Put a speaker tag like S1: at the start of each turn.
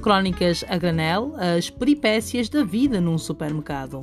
S1: Crónicas a granel, as peripécias da vida num supermercado.